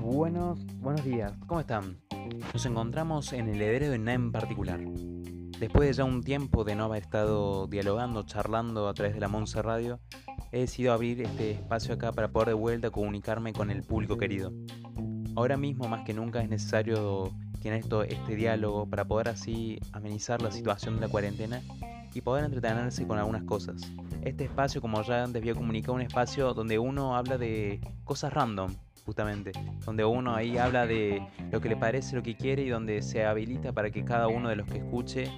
Buenos, buenos días, ¿cómo están? Nos encontramos en el heredero de en particular. Después de ya un tiempo de no haber estado dialogando, charlando a través de la Monza he decidido abrir este espacio acá para poder de vuelta comunicarme con el público querido. Ahora mismo más que nunca es necesario tener esto, este diálogo para poder así amenizar la situación de la cuarentena y poder entretenerse con algunas cosas. Este espacio, como ya antes había comunicado, un espacio donde uno habla de cosas random, justamente, donde uno ahí habla de lo que le parece, lo que quiere y donde se habilita para que cada uno de los que escuche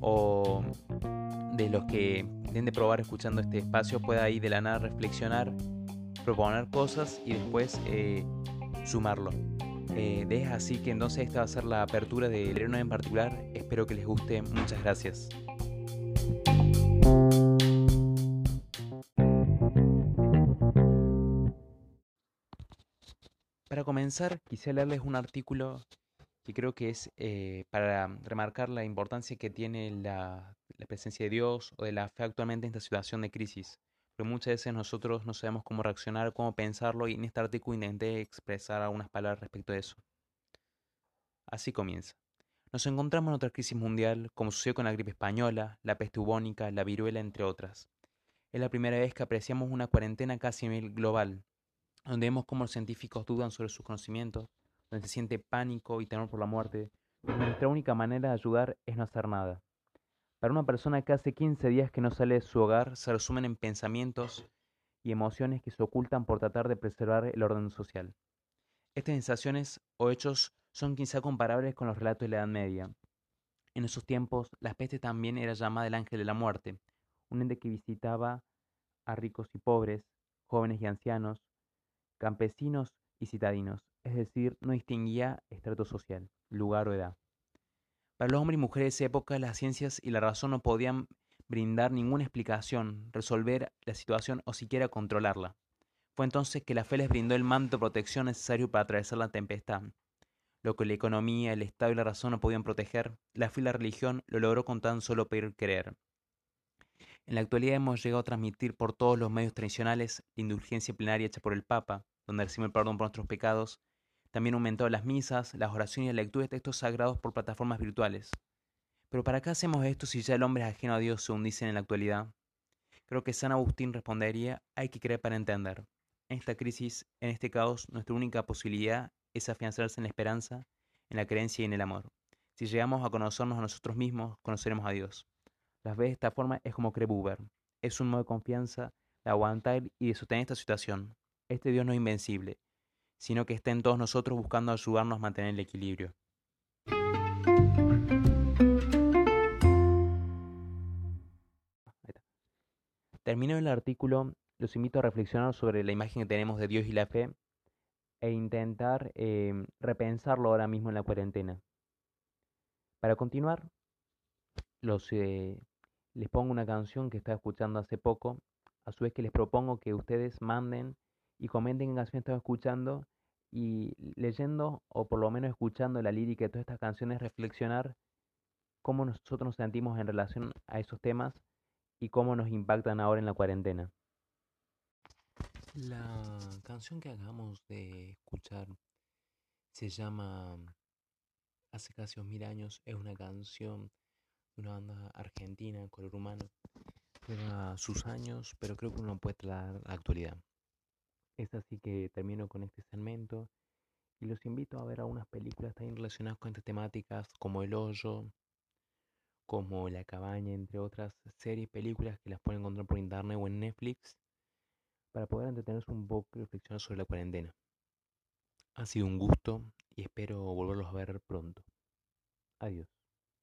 o de los que intente probar escuchando este espacio pueda ahí de la nada reflexionar, proponer cosas y después eh, sumarlo. Eh, es así que entonces esta va a ser la apertura de Lerno en particular. Espero que les guste. Muchas gracias. Para comenzar, quisiera leerles un artículo que creo que es eh, para remarcar la importancia que tiene la, presencia de Dios o de la fe actualmente en esta situación de crisis. Pero muchas veces nosotros no sabemos cómo reaccionar, cómo pensarlo y en este artículo intenté expresar algunas palabras respecto a eso. Así comienza. Nos encontramos en otra crisis mundial, como sucedió con la gripe española, la peste bubónica, la viruela, entre otras. Es la primera vez que apreciamos una cuarentena casi global, donde vemos cómo los científicos dudan sobre sus conocimientos, donde se siente pánico y temor por la muerte, nuestra única manera de ayudar es no hacer nada. Para una persona que hace 15 días que no sale de su hogar, se resumen en pensamientos y emociones que se ocultan por tratar de preservar el orden social. Estas sensaciones o hechos son quizá comparables con los relatos de la Edad Media. En esos tiempos, la peste también era llamada el ángel de la muerte, un ente que visitaba a ricos y pobres, jóvenes y ancianos, campesinos y citadinos, es decir, no distinguía estrato social, lugar o edad. Para los hombres y mujeres de esa época, las ciencias y la razón no podían brindar ninguna explicación, resolver la situación o siquiera controlarla. Fue entonces que la fe les brindó el manto de protección necesario para atravesar la tempestad. Lo que la economía, el Estado y la razón no podían proteger, la fe y la religión lo logró con tan solo pedir creer. En la actualidad hemos llegado a transmitir por todos los medios tradicionales la indulgencia plenaria hecha por el Papa, donde recibimos el perdón por nuestros pecados. También aumentado las misas, las oraciones y la lectura de textos sagrados por plataformas virtuales. Pero ¿para qué hacemos esto si ya el hombre es ajeno a Dios, según dicen en la actualidad? Creo que San Agustín respondería, hay que creer para entender. En esta crisis, en este caos, nuestra única posibilidad es afianzarse en la esperanza, en la creencia y en el amor. Si llegamos a conocernos a nosotros mismos, conoceremos a Dios. Las ve de esta forma es como cree Buber. Es un modo de confianza, de aguantar y de sostener esta situación. Este Dios no es invencible, sino que está en todos nosotros buscando ayudarnos a mantener el equilibrio. Termino el artículo, los invito a reflexionar sobre la imagen que tenemos de Dios y la fe e intentar em, repensarlo ahora mismo en la cuarentena. Para continuar, los, eh, les pongo una canción que estaba escuchando hace poco. A su vez que les propongo que ustedes manden y comenten qué canción están escuchando y leyendo o por lo menos escuchando la lírica de todas estas canciones, reflexionar cómo nosotros nos sentimos en relación a esos temas y cómo nos impactan ahora en la cuarentena. La canción que acabamos de escuchar se llama Hace casi mil años. Es una canción una banda argentina, color humano. Lleva sus años, pero creo que uno puede traer la actualidad. Es así que termino con este segmento y los invito a ver algunas películas también relacionadas con estas temáticas, como El Hoyo, como La Cabaña, entre otras series, películas que las pueden encontrar por internet o en Netflix, para poder entretenerse un poco y reflexionar sobre la cuarentena. Ha sido un gusto y espero volverlos a ver pronto. Adiós.